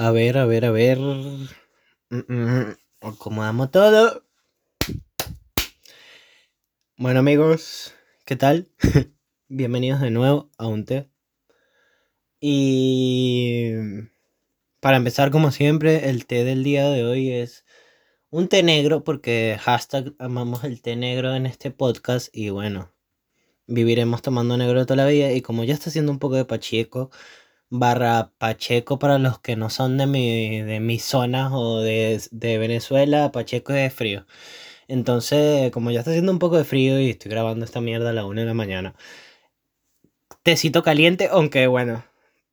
A ver, a ver, a ver. Mm, mm, acomodamos todo. Bueno amigos, ¿qué tal? Bienvenidos de nuevo a un té. Y para empezar, como siempre, el té del día de hoy es un té negro porque hashtag amamos el té negro en este podcast y bueno, viviremos tomando negro toda la vida y como ya está haciendo un poco de pacheco, barra Pacheco para los que no son de mi, de o de, Venezuela, Pacheco es frío. Entonces, como ya está haciendo un poco de frío y estoy grabando esta mierda a la una de la mañana, tecito caliente, aunque bueno,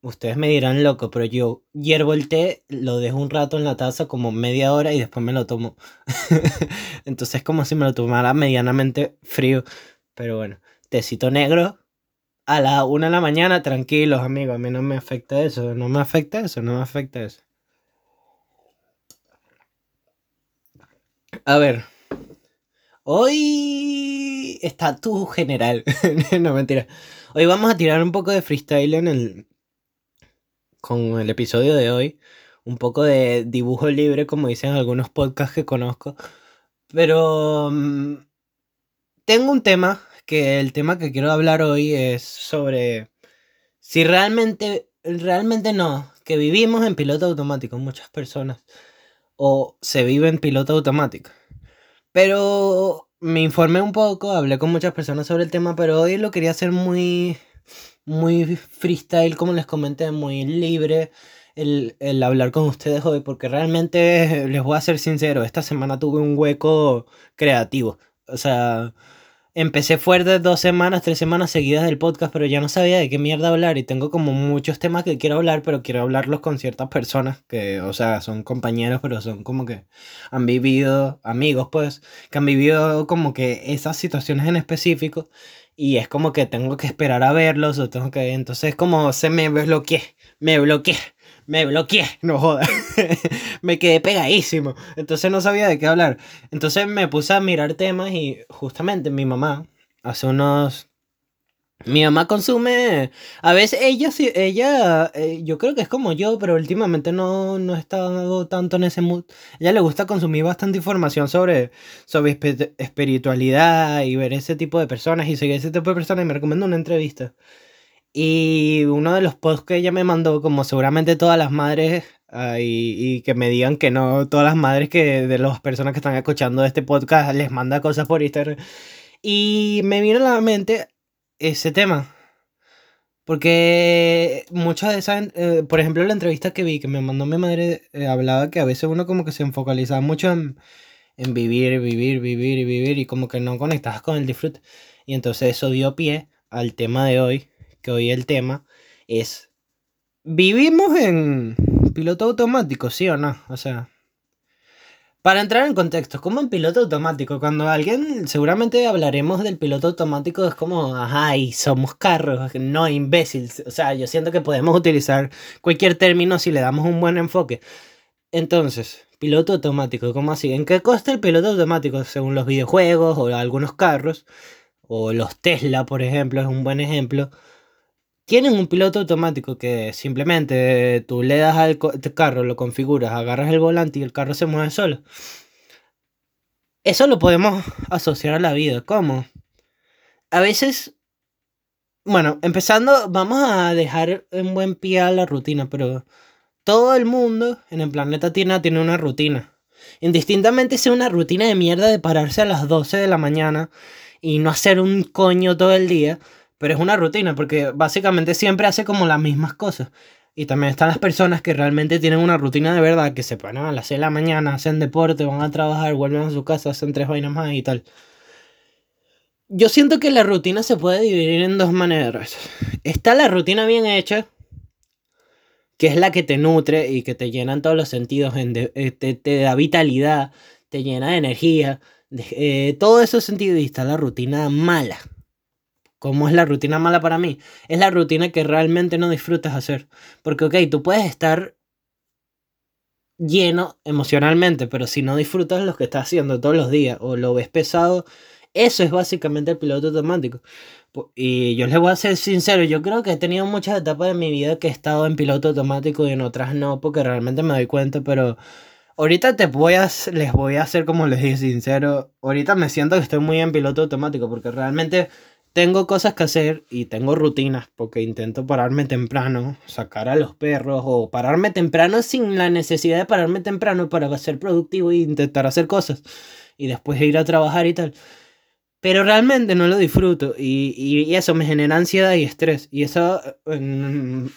ustedes me dirán loco, pero yo hiervo el té, lo dejo un rato en la taza como media hora y después me lo tomo. Entonces es como si me lo tomara medianamente frío. Pero bueno, tecito negro, a la una de la mañana, tranquilos amigos, a mí no me afecta eso, no me afecta eso, no me afecta eso. A ver, hoy está tu general, no mentira. Hoy vamos a tirar un poco de freestyle en el con el episodio de hoy, un poco de dibujo libre como dicen algunos podcasts que conozco, pero mm, tengo un tema que el tema que quiero hablar hoy es sobre si realmente, realmente no, que vivimos en piloto automático, muchas personas, o se vive en piloto automático. Pero me informé un poco, hablé con muchas personas sobre el tema, pero hoy lo quería hacer muy, muy freestyle, como les comenté, muy libre. El, el, hablar con ustedes hoy, porque realmente les voy a ser sincero, esta semana tuve un hueco creativo. O sea, empecé fuerte dos semanas, tres semanas seguidas del podcast, pero ya no sabía de qué mierda hablar y tengo como muchos temas que quiero hablar, pero quiero hablarlos con ciertas personas que, o sea, son compañeros, pero son como que han vivido, amigos pues, que han vivido como que esas situaciones en específico y es como que tengo que esperar a verlos o tengo que, entonces como se me bloqueé, me bloqueé me bloqueé, no jodas. me quedé pegadísimo. Entonces no sabía de qué hablar. Entonces me puse a mirar temas y justamente mi mamá, hace unos... Mi mamá consume, a veces ella, ella, eh, yo creo que es como yo, pero últimamente no, no he estado tanto en ese mood. Ella le gusta consumir bastante información sobre, sobre espiritualidad y ver ese tipo de personas y seguir ese tipo de personas y me recomiendo una entrevista y uno de los posts que ella me mandó, como seguramente todas las madres, y, que me digan que no, todas las madres que de las personas que están escuchando este podcast les manda cosas por Instagram. Y me vino a la mente ese tema. Porque muchas de esas, eh, por ejemplo, la entrevista que vi que me mandó mi madre, eh, hablaba que a veces uno como que se enfocalizaba mucho en, en vivir, vivir, vivir y vivir y como que no conectabas con el disfrute. Y entonces eso dio pie al tema de hoy, que hoy el tema es, ¿vivimos en piloto automático, sí o no? O sea, para entrar en contexto, como en piloto automático, cuando alguien, seguramente hablaremos del piloto automático, es como, ajá, y somos carros, no imbéciles. O sea, yo siento que podemos utilizar cualquier término si le damos un buen enfoque. Entonces, piloto automático, ¿cómo así? ¿En qué costa el piloto automático? Según los videojuegos o algunos carros, o los Tesla, por ejemplo, es un buen ejemplo tienen un piloto automático que simplemente tú le das al carro, lo configuras, agarras el volante y el carro se mueve solo. Eso lo podemos asociar a la vida. ¿Cómo? A veces, bueno, empezando, vamos a dejar en buen pie a la rutina, pero todo el mundo en el planeta tiene, tiene una rutina. Indistintamente sea una rutina de mierda de pararse a las 12 de la mañana y no hacer un coño todo el día, pero es una rutina porque básicamente siempre hace como las mismas cosas. Y también están las personas que realmente tienen una rutina de verdad, que se ponen a las 6 de la mañana, hacen deporte, van a trabajar, vuelven a su casa, hacen tres vainas más y tal. Yo siento que la rutina se puede dividir en dos maneras. Está la rutina bien hecha, que es la que te nutre y que te llena en todos los sentidos, eh, te, da vitalidad, te llena de energía, eh, todo eso sentido y está la rutina mala ¿Cómo es la rutina mala para mí? Es la rutina que realmente no disfrutas hacer. Porque, ok, tú puedes estar lleno emocionalmente, pero si no disfrutas lo que estás haciendo todos los días o lo ves pesado, eso es básicamente el piloto automático. Y yo les voy a ser sincero, yo creo que he tenido muchas etapas de mi vida que he estado en piloto automático y en otras no, porque realmente me doy cuenta, pero ahorita te voy a, les voy a hacer como les dije sincero, ahorita me siento que estoy muy en piloto automático, porque realmente tengo cosas que hacer y tengo rutinas, porque intento pararme temprano, sacar a los perros, o pararme temprano sin la necesidad de pararme temprano para ser productivo e intentar hacer cosas, y después ir a trabajar y tal. Pero realmente no lo disfruto y, y, eso me genera ansiedad y estrés. Y eso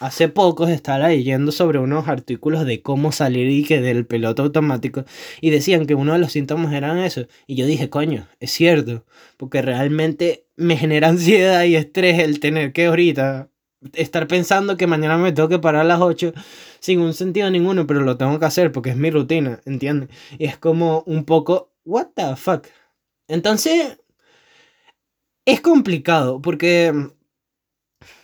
hace poco estaba leyendo sobre unos artículos de cómo salir y que del piloto automático y decían que uno de los síntomas eran eso. Y yo dije, coño, es cierto, porque realmente me genera ansiedad y estrés el tener que ahorita estar pensando que mañana me tengo que parar a las 8 sin un sentido ninguno, pero lo tengo que hacer porque es mi rutina, ¿entiendes? Y es como un poco, what the fuck. Entonces, es complicado porque mm,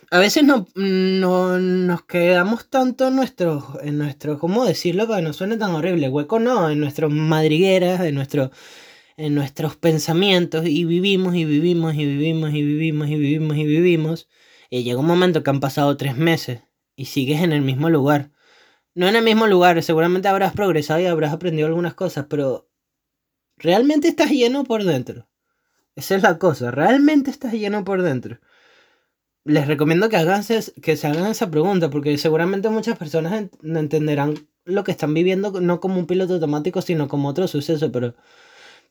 a veces no, no, nos quedamos tanto en nuestros, en nuestro, ¿cómo decirlo que no suene tan horrible? Hueco no, en nuestras madrigueras, en, nuestro, en nuestros pensamientos y vivimos y vivimos y vivimos y vivimos y vivimos y vivimos. Y llega un momento que han pasado tres meses y sigues en el mismo lugar. No en el mismo lugar, seguramente habrás progresado y habrás aprendido algunas cosas, pero realmente estás lleno por dentro. Esa es la cosa, realmente estás lleno por dentro. Les recomiendo que, hagan, que se hagan esa pregunta, porque seguramente muchas personas entenderán lo que están viviendo no como un piloto automático, sino como otro suceso, pero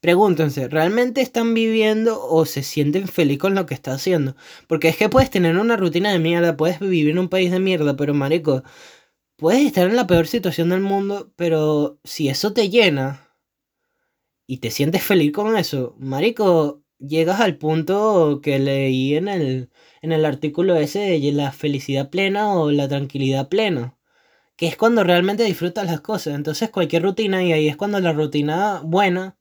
pregúntense, ¿realmente están viviendo o se sienten feliz con lo que está haciendo? Porque es que puedes tener una rutina de mierda, puedes vivir en un país de mierda, pero marico, puedes estar en la peor situación del mundo, pero si eso te llena y te sientes feliz con eso, marico, llegas al punto que leí en el, en el artículo ese de la felicidad plena o la tranquilidad plena, que es cuando realmente disfrutas las cosas. Entonces cualquier rutina y ahí es cuando la rutina buena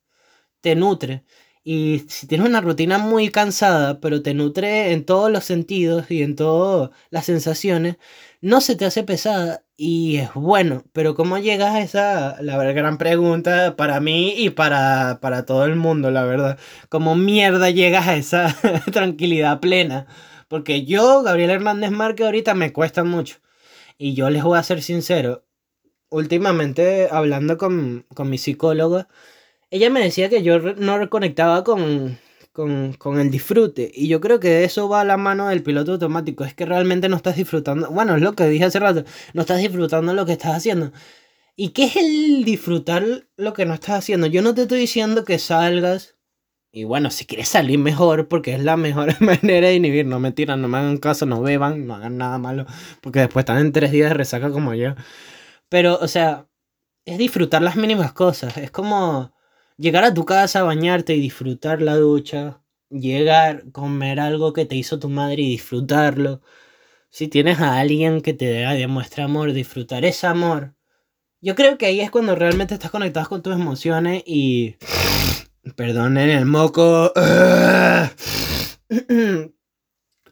te nutre. Y si tienes una rutina muy cansada, pero te nutre en todos los sentidos y en todas las sensaciones, no se te hace pesada y es bueno. Pero ¿cómo llegas a esa, la gran pregunta para mí y para, para todo el mundo, la verdad? ¿Cómo mierda llegas a esa tranquilidad plena? Porque yo, Gabriel Hernández Márquez, ahorita me cuesta mucho. Y yo les voy a ser sincero. Últimamente, hablando con, con mi psicóloga, ella me decía que yo no reconectaba con, con, el disfrute. Y yo creo que eso va a la mano del piloto automático. Es que realmente no estás disfrutando. Bueno, es lo que dije hace rato. No estás disfrutando lo que estás haciendo. ¿Y qué es el disfrutar lo que no estás haciendo? Yo no te estoy diciendo que salgas. Y bueno, si quieres salir mejor, porque es la mejor manera de inhibir. No me tiran, no me hagan caso, no beban, no hagan nada malo. Porque después están en tres días de resaca como yo. Pero, o sea, es disfrutar las mínimas cosas. Es como llegar a tu casa, bañarte y disfrutar la ducha, llegar, comer algo que te hizo tu madre y disfrutarlo. Si tienes a alguien que te demuestra amor, disfrutar ese amor. Yo creo que ahí es cuando realmente estás conectado con tus emociones y... Perdonen el moco.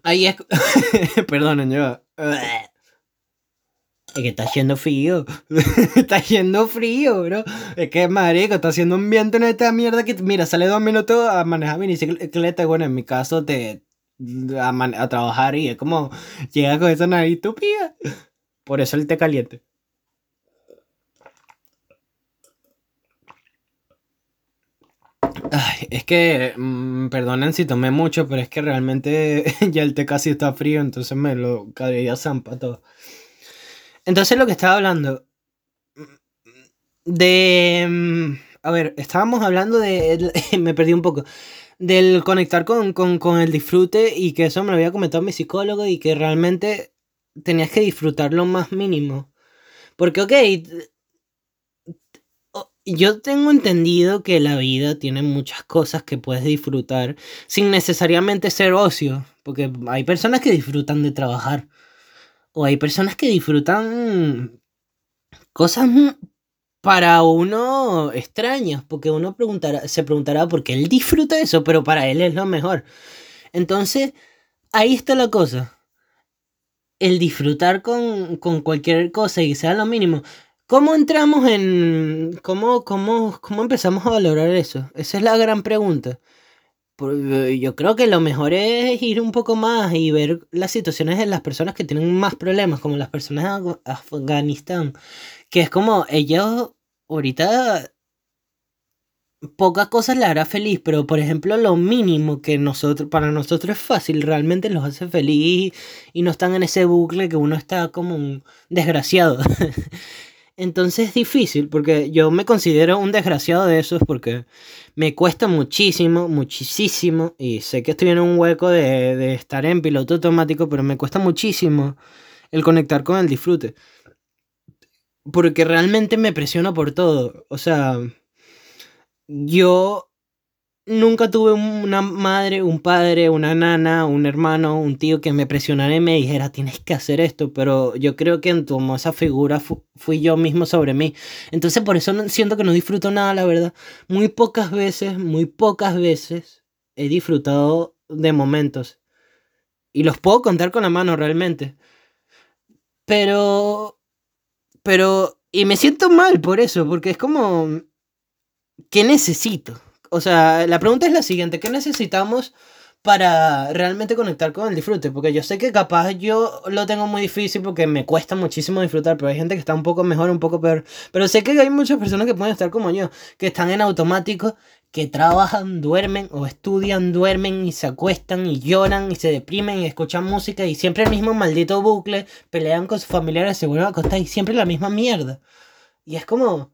Ahí es... Perdonen yo. Es que está haciendo frío. está haciendo frío, bro. Es que, marico, está haciendo un viento en esta mierda que, mira, sale dos minutos a manejar bicicleta. Bueno, en mi caso, te, a, trabajar y es como, llega con esa nariz tupida. Por eso el té caliente. Ay, es que, mm, perdonen si tomé mucho, pero es que realmente ya el té casi está frío, entonces me lo caería zampa todo. Entonces lo que estaba hablando de... Mm, a ver, estábamos hablando de... me perdí un poco. Del conectar con, con, el disfrute y que eso me lo había comentado mi psicólogo y que realmente tenías que disfrutar lo más mínimo. Porque, ok, yo tengo entendido que la vida tiene muchas cosas que puedes disfrutar sin necesariamente ser ocio. Porque hay personas que disfrutan de trabajar. O hay personas que disfrutan cosas para uno extrañas, porque uno preguntará, se preguntará por qué él disfruta eso, pero para él es lo mejor. Entonces, ahí está la cosa. El disfrutar con, con cualquier cosa y que sea lo mínimo. ¿Cómo entramos en... Cómo, cómo, ¿Cómo empezamos a valorar eso? Esa es la gran pregunta. Yo creo que lo mejor es ir un poco más y ver las situaciones de las personas que tienen más problemas, como las personas de Afganistán, que es como ellos ahorita pocas cosas le hará feliz, pero por ejemplo lo mínimo que nosotros, para nosotros es fácil, realmente los hace feliz y no están en ese bucle que uno está como un desgraciado. Entonces es difícil, porque yo me considero un desgraciado de esos, porque me cuesta muchísimo, muchísimo, y sé que estoy en un hueco de, de estar en piloto automático, pero me cuesta muchísimo el conectar con el disfrute. Porque realmente me presiono por todo. O sea, yo nunca tuve una madre, un padre, una nana, un hermano, un tío que me presionara y me dijera, tienes que hacer esto, pero yo creo que en tu esa figura fui yo mismo sobre mí. Entonces por eso siento que no disfruto nada, la verdad. Muy pocas veces, muy pocas veces he disfrutado de momentos. Y los puedo contar con la mano realmente. Pero... Pero... Y me siento mal por eso, porque es como... ¿Qué necesito? O sea, la pregunta es la siguiente, ¿qué necesitamos para realmente conectar con el disfrute? Porque yo sé que capaz yo lo tengo muy difícil porque me cuesta muchísimo disfrutar, pero hay gente que está un poco mejor, un poco peor. Pero sé que hay muchas personas que pueden estar como yo, que están en automático, que trabajan, duermen o estudian, duermen y se acuestan y lloran y se deprimen y escuchan música y siempre el mismo maldito bucle, pelean con sus familiares, se vuelven a acostar y siempre la misma mierda. Y es como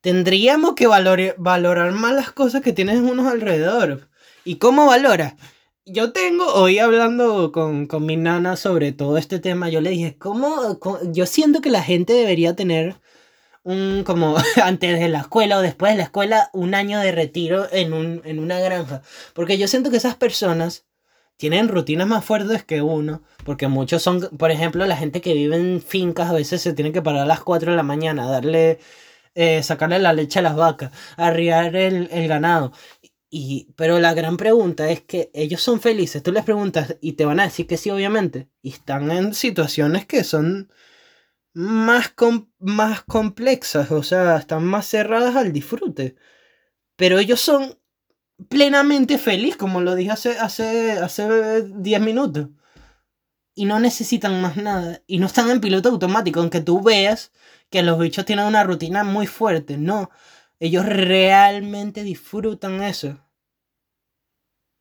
Tendríamos que valorar más las cosas que tienes unos alrededor. ¿Y cómo valora? Yo tengo, hoy hablando con, con mi nana sobre todo este tema, yo le dije, ¿cómo? Yo siento que la gente debería tener un, como antes de la escuela o después de la escuela, un año de retiro en, un, en una granja. Porque yo siento que esas personas tienen rutinas más fuertes que uno, porque muchos son, por ejemplo, la gente que vive en fincas a veces se tiene que parar a las 4 de la mañana, darle eh, sacarle la leche a las vacas, arriar el, ganado. Y, pero la gran pregunta es que ellos son felices. Tú les preguntas y te van a decir que sí, obviamente. Y están en situaciones que son más, más complexas, o sea, están más cerradas al disfrute. Pero ellos son plenamente felices, como lo dije hace, hace, hace 10 minutos. Y no necesitan más nada. Y no están en piloto automático, aunque tú veas que los bichos tienen una rutina muy fuerte. No, ellos realmente disfrutan eso.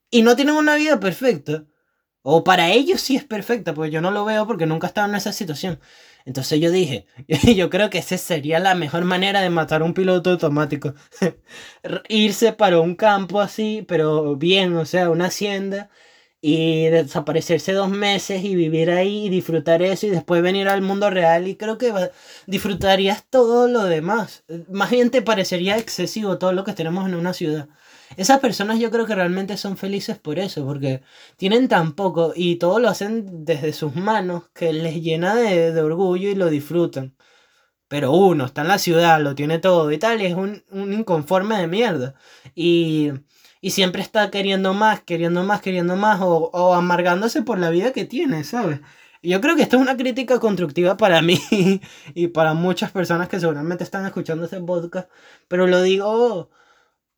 Y no tienen una vida perfecta. O para ellos sí es perfecta, porque yo no lo veo porque nunca he estado en esa situación. Entonces yo dije, yo creo que esa sería la mejor manera de matar a un piloto automático. Irse para un campo así, pero bien, o sea, una hacienda y desaparecerse dos meses y vivir ahí y disfrutar eso y después venir al mundo real y creo que disfrutarías todo lo demás. Más bien te parecería excesivo todo lo que tenemos en una ciudad. Esas personas yo creo que realmente son felices por eso, porque tienen tan poco y todo lo hacen desde sus manos que les llena de, de orgullo y lo disfrutan. Pero uno está en la ciudad, lo tiene todo y tal, y es un, un inconforme de mierda. Y y siempre está queriendo más, queriendo más, queriendo más o, amargándose por la vida que tiene, ¿sabes? yo creo que esto es una crítica constructiva para mí y para muchas personas que seguramente están escuchando este podcast, pero lo digo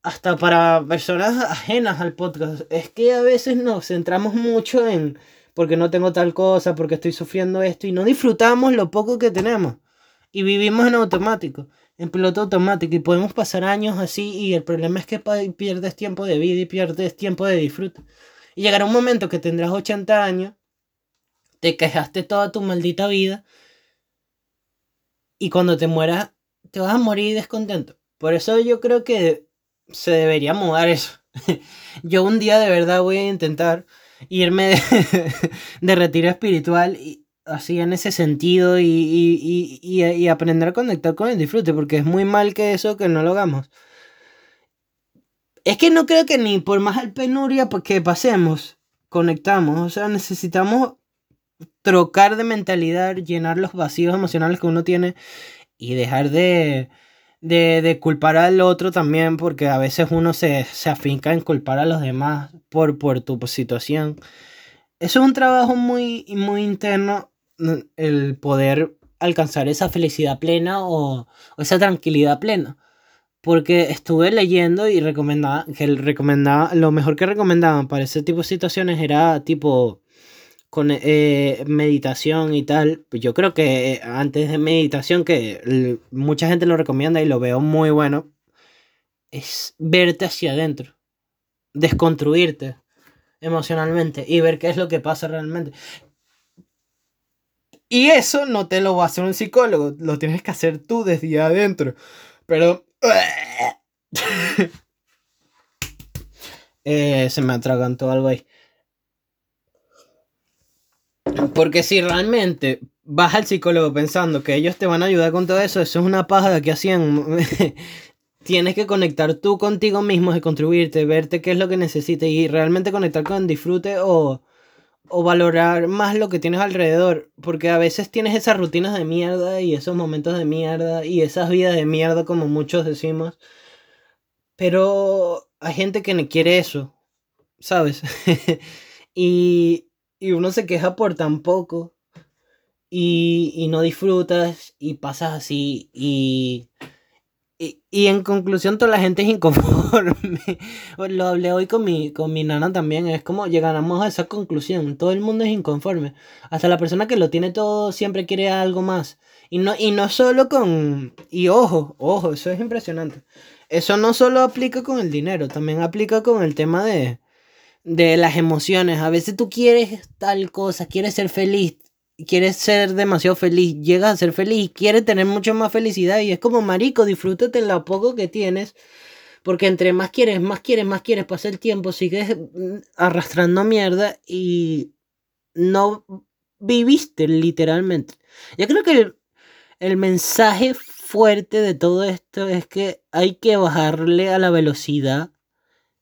hasta para personas ajenas al podcast. Es que a veces nos centramos mucho en porque no tengo tal cosa, porque estoy sufriendo esto y no disfrutamos lo poco que tenemos y vivimos en automático en piloto automático y podemos pasar años así y el problema es que pierdes tiempo de vida y pierdes tiempo de disfrute. Y llegará un momento que tendrás 80 años, te quejaste toda tu maldita vida y cuando te mueras te vas a morir descontento. Por eso yo creo que se debería mudar eso. yo un día de verdad voy a intentar irme de, de retiro espiritual y, así en ese sentido y, y, y, y, aprender a conectar con el disfrute, porque es muy mal que eso que no lo hagamos. Es que no creo que ni por más al penuria que pasemos, conectamos, o sea, necesitamos trocar de mentalidad, llenar los vacíos emocionales que uno tiene y dejar de, de, de culpar al otro también, porque a veces uno se, se afinca en culpar a los demás por, por tu situación. Eso es un trabajo muy, muy interno el poder alcanzar esa felicidad plena o, esa tranquilidad plena. Porque estuve leyendo y recomendaba, que recomendaba, lo mejor que recomendaban para ese tipo de situaciones era tipo con eh, meditación y tal. Yo creo que eh, antes de meditación, que mucha gente lo recomienda y lo veo muy bueno, es verte hacia adentro, desconstruirte emocionalmente y ver qué es lo que pasa realmente. Y eso no te lo va a hacer un psicólogo, lo tienes que hacer tú desde adentro. Pero... Eh, se me atragantó algo ahí. Porque si realmente vas al psicólogo pensando que ellos te van a ayudar con todo eso, eso es una paja de que hacían. Tienes que conectar tú contigo mismo, de contribuirte, verte qué es lo que necesitas y realmente conectar con disfrute o, o valorar más lo que tienes alrededor. Porque a veces tienes esas rutinas de mierda y esos momentos de mierda y esas vidas de mierda, como muchos decimos. Pero hay gente que no quiere eso, ¿sabes? y, y uno se queja por tan poco y, y no disfrutas y pasas así y, y, en conclusión toda la gente es inconforme. Lo hablé hoy con mi, con mi nana también, es como llegamos a esa conclusión, todo el mundo es inconforme, hasta la persona que lo tiene todo siempre quiere algo más. Y no, y no solo con... Y ojo, ojo, eso es impresionante. Eso no solo aplica con el dinero, también aplica con el tema de, de las emociones. A veces tú quieres tal cosa, quieres ser feliz, quieres ser demasiado feliz, llegas a ser feliz, quieres tener mucho más felicidad y es como marico, disfrútate lo poco que tienes. Porque entre más quieres, más quieres, más quieres, pasa el tiempo, sigues mm, arrastrando mierda y no viviste literalmente. Yo creo que el, el mensaje fuerte de todo esto es que hay que bajarle a la velocidad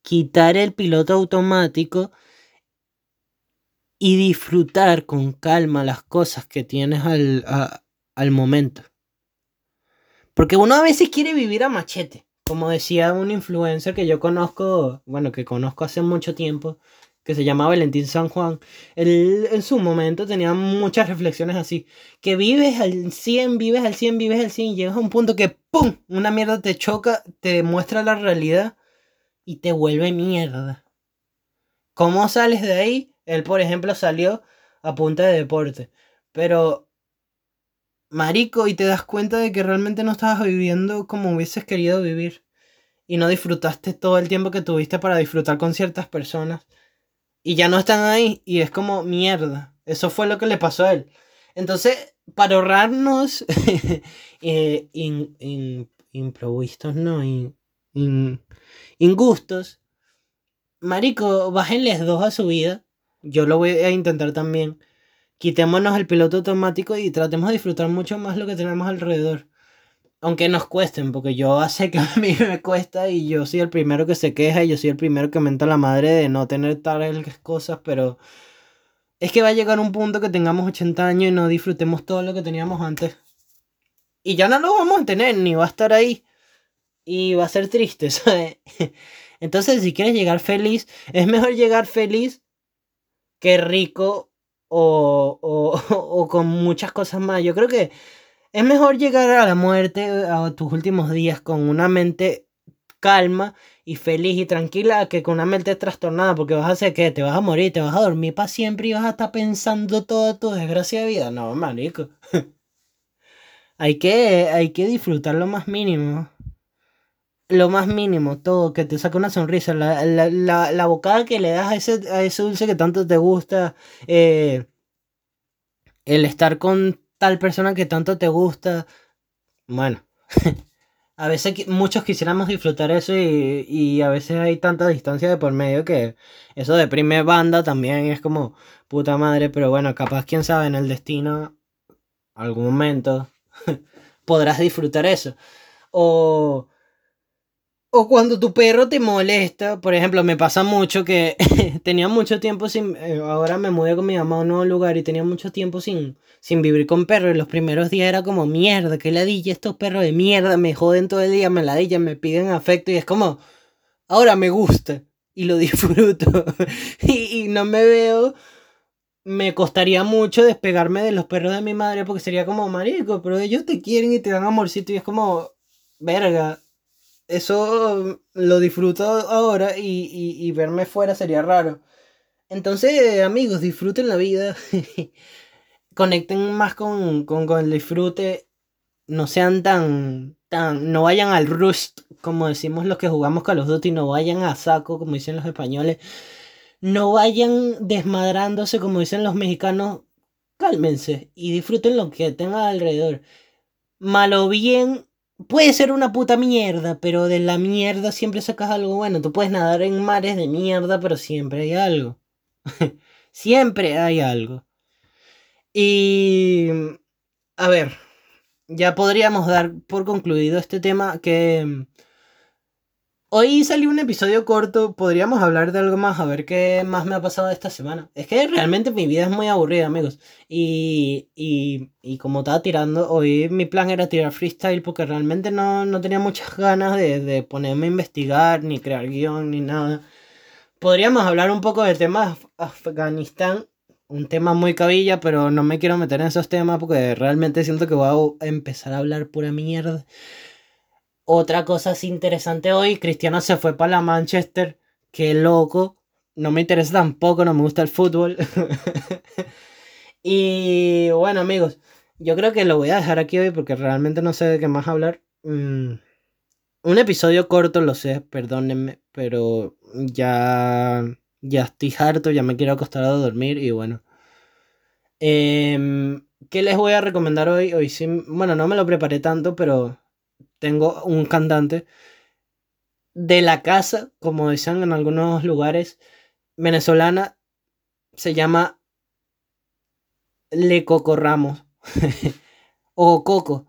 quitar el piloto automático y disfrutar con calma las cosas que tienes al, al momento. Porque uno a veces quiere vivir a machete, como decía un influencer que yo conozco, bueno, que conozco hace mucho tiempo, que se llama Valentín San Juan. Él en su momento tenía muchas reflexiones así, que vives al 100, vives al 100, vives al 100 y llegas a un punto que ¡pum! Una mierda te choca, te muestra la realidad y te vuelve mierda. ¿Cómo sales de ahí? Él, por ejemplo, salió a punta de deporte. Pero, marico, y te das cuenta de que realmente no estabas viviendo como hubieses querido vivir. Y no disfrutaste todo el tiempo que tuviste para disfrutar con ciertas personas. Y ya no están ahí. Y es como mierda. Eso fue lo que le pasó a él. Entonces, para ahorrarnos eh, improvistos, no, ingustos. Marico, bájenles dos a su vida. Yo lo voy a intentar también. Quitémonos el piloto automático y tratemos de disfrutar mucho más lo que tenemos alrededor. Aunque nos cuesten, porque yo sé que a mí me cuesta y yo soy el primero que se queja y yo soy el primero que menta la madre de no tener tales cosas, pero es que va a llegar un punto que tengamos 80 años y no disfrutemos todo lo que teníamos antes. Y ya no lo vamos a tener, ni va a estar ahí y va a ser triste, ¿sabes? Entonces, si quieres llegar feliz, es mejor llegar feliz que rico o, o, o, con muchas cosas más. Yo creo que es mejor llegar a la muerte, a tus últimos días, con una mente calma y feliz y tranquila que con una mente trastornada, porque vas a hacer que te vas a morir, te vas a dormir para siempre y vas a estar pensando toda tu desgracia de vida. No, marico. hay, que, hay que disfrutar lo más mínimo lo más mínimo, todo, que te saque una sonrisa, la, la, la, bocada que le das a ese, a ese dulce que tanto te gusta, eh, el estar con tal persona que tanto te gusta, bueno, a veces muchos quisiéramos disfrutar eso y, y, a veces hay tanta distancia de por medio que eso deprime banda también, es como puta madre, pero bueno, capaz quién sabe en el destino, algún momento, podrás disfrutar eso. O o cuando tu perro te molesta, por ejemplo, me pasa mucho que tenía mucho tiempo sin, eh, ahora me mudé con mi mamá a un nuevo lugar y tenía mucho tiempo sin, sin vivir con perros y los primeros días era como mierda, que ladilla, estos perros de mierda me joden todo el día, me ladillan, me piden afecto y es como, ahora me gusta y lo disfruto y, y no me veo, me costaría mucho despegarme de los perros de mi madre porque sería como marico, pero ellos te quieren y te dan amorcito y es como, verga eso lo disfruto ahora y, verme fuera sería raro. Entonces, amigos, disfruten la vida. Conecten más con, con, el disfrute. No sean tan, tan. No vayan al rust, como decimos los que jugamos Call of Duty. No vayan a saco, como dicen los españoles. No vayan desmadrándose, como dicen los mexicanos. Cálmense y disfruten lo que tengan alrededor. Malo bien, puede ser una puta mierda, pero de la mierda siempre sacas algo bueno. Tú puedes nadar en mares de mierda, pero siempre hay algo. siempre hay algo. Y... A ver, ya podríamos dar por concluido este tema que Hoy salió un episodio corto, podríamos hablar de algo más, a ver qué más me ha pasado esta semana. Es que realmente mi vida es muy aburrida, amigos. Y, y, y como estaba tirando, hoy mi plan era tirar freestyle porque realmente no, no tenía muchas ganas de, de, ponerme a investigar, ni crear guion, ni nada. Podríamos hablar un poco del tema Afganistán, un tema muy cabilla, pero no me quiero meter en esos temas porque realmente siento que voy a empezar a hablar pura mierda. Otra cosa es interesante hoy, Cristiano se fue para la Manchester, qué loco, no me interesa tampoco, no me gusta el fútbol. y bueno amigos, yo creo que lo voy a dejar aquí hoy porque realmente no sé de qué más hablar. Mm, un episodio corto, lo sé, perdónenme, pero ya, ya estoy harto, ya me quiero acostar a dormir y bueno. Em, ¿Qué les voy a recomendar hoy? Hoy sí, bueno, no me lo preparé tanto, pero tengo un cantante de la casa, como dicen en algunos lugares, venezolana, se llama Le Coco Ramos. o Coco.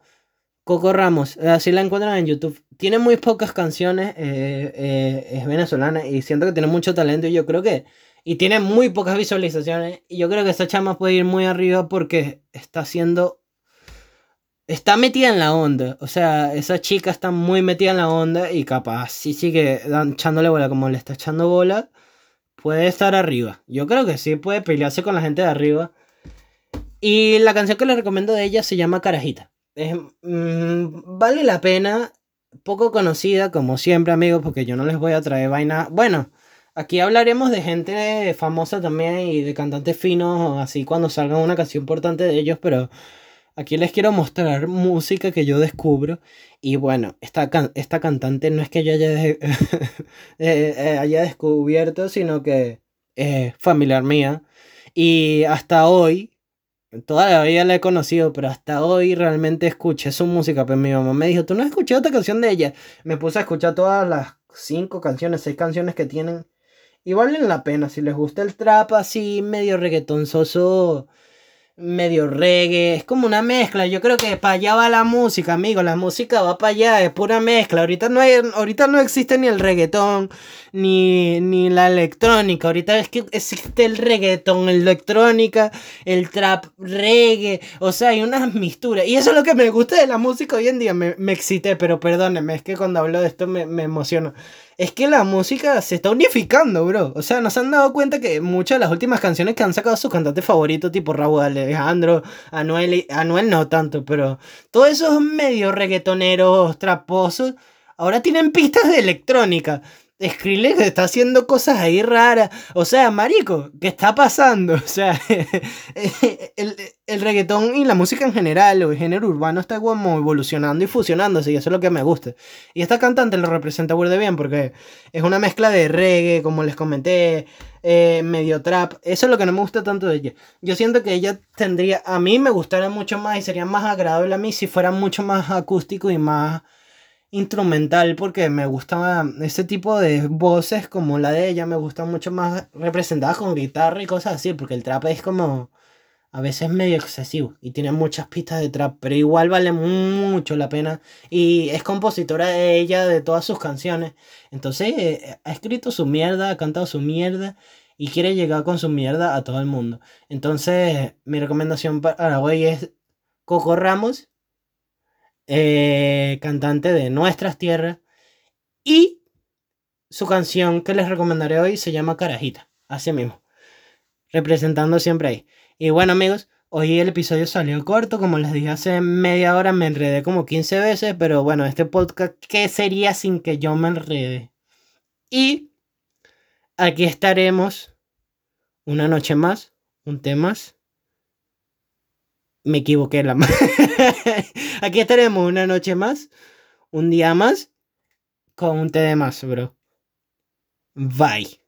Coco Ramos, así la encuentran en YouTube. Tiene muy pocas canciones, eh, eh, es venezolana y siento que tiene mucho talento y yo creo que... Y tiene muy pocas visualizaciones y yo creo que esta chama puede ir muy arriba porque está haciendo está metida en la onda. O sea, esa chica está muy metida en la onda y capaz si sigue echándole bola como le está echando bola, puede estar arriba. Yo creo que sí puede pelearse con la gente de arriba. Y la canción que les recomiendo de ella se llama Carajita. Mm, vale la pena, poco conocida como siempre amigos, porque yo no les voy a traer vaina. Bueno, aquí hablaremos de gente famosa también y de cantantes finos, así cuando salga una canción importante de ellos, pero Aquí les quiero mostrar música que yo descubro. Y bueno, esta, esta cantante no es que yo haya, eh, eh, haya descubierto, sino que es familiar mía. Y hasta hoy, todavía la he conocido, pero hasta hoy realmente escuché su música. Pero mi mamá me dijo, ¿tú no has escuchado esta canción de ella? Me puse a escuchar todas las cinco canciones, seis canciones que tienen. Y valen la pena. Si les gusta el trap así, medio reggaetonzoso medio reggae, es como una mezcla. Yo creo que para allá va la música, amigo. La música va para allá, es pura mezcla. Ahorita no hay, ahorita no existe ni el reggaetón, ni, ni la electrónica. Ahorita es que existe el reggaetón, la electrónica, el trap reggae. O sea, hay unas misturas. Y eso es lo que me gusta de la música hoy en día. Me, me excité, pero perdónenme, es que cuando hablo de esto me, me emociono es que la música se está unificando, bro. O sea, nos han dado cuenta que muchas de las últimas canciones que han sacado sus cantantes favoritos, tipo Raúl Alejandro, Anuel, Anuel no tanto, pero todos esos medio reggaetoneros, traposos, ahora tienen pistas de electrónica. Skrillex está haciendo cosas ahí raras. O sea, marico, ¿qué está pasando? O sea, el, el, reggaetón y la música en general, o el género urbano, está como evolucionando y fusionándose, y eso es lo que me gusta. Y esta cantante lo representa muy bien, porque es una mezcla de reggae, como les comenté, eh, medio trap. Eso es lo que no me gusta tanto de ella. Yo siento que ella tendría, a mí me gustaría mucho más y sería más agradable a mí si fuera mucho más acústico y más instrumental porque me gusta ese tipo de voces como la de ella, me gusta mucho más representadas con guitarra y cosas así, porque el trap es como a veces medio excesivo y tiene muchas pistas de trap, pero igual vale mucho la pena y es compositora de ella de todas sus canciones, entonces eh, ha escrito su mierda, ha cantado su mierda y quiere llegar con su mierda a todo el mundo. Entonces mi recomendación para hoy es Coco Ramos eh, cantante de nuestras tierras. Y su canción que les recomendaré hoy se llama Carajita, así mismo, representando siempre ahí. Y bueno amigos, Hoy el episodio salió corto, como les dije hace media hora, me enredé como 15 veces, pero bueno, este podcast, ¿qué sería sin que yo me enrede? Y aquí estaremos una noche más, un tema más. Me equivoqué la Aquí estaremos una noche más, un día más, con un té de más, bro. Bye.